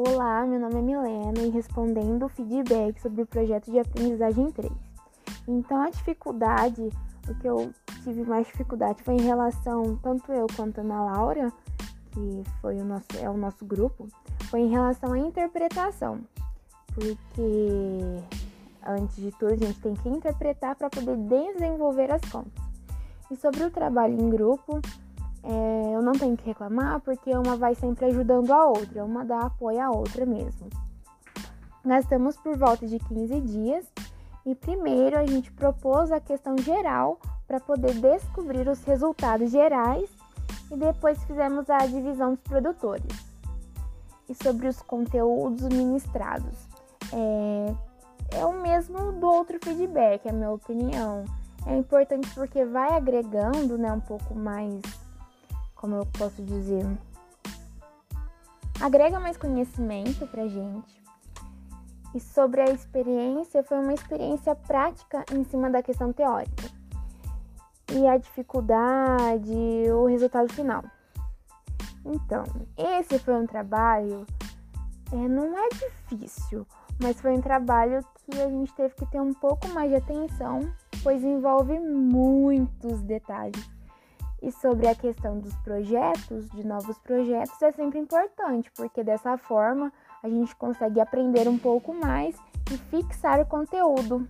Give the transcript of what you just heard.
Olá, meu nome é Milena e respondendo o feedback sobre o projeto de aprendizagem 3. Então, a dificuldade, o que eu tive mais dificuldade foi em relação, tanto eu quanto a Ana Laura, que foi o nosso, é o nosso grupo, foi em relação à interpretação. Porque, antes de tudo, a gente tem que interpretar para poder desenvolver as contas. E sobre o trabalho em grupo, é, não tenho que reclamar porque uma vai sempre ajudando a outra, uma dá apoio à outra mesmo. Gastamos por volta de 15 dias e primeiro a gente propôs a questão geral para poder descobrir os resultados gerais e depois fizemos a divisão dos produtores. E sobre os conteúdos ministrados. É, é o mesmo do outro feedback, é a minha opinião. É importante porque vai agregando né, um pouco mais como eu posso dizer, agrega mais conhecimento pra gente. E sobre a experiência, foi uma experiência prática em cima da questão teórica. E a dificuldade, o resultado final. Então, esse foi um trabalho, é, não é difícil, mas foi um trabalho que a gente teve que ter um pouco mais de atenção, pois envolve muitos detalhes. E sobre a questão dos projetos, de novos projetos, é sempre importante, porque dessa forma a gente consegue aprender um pouco mais e fixar o conteúdo.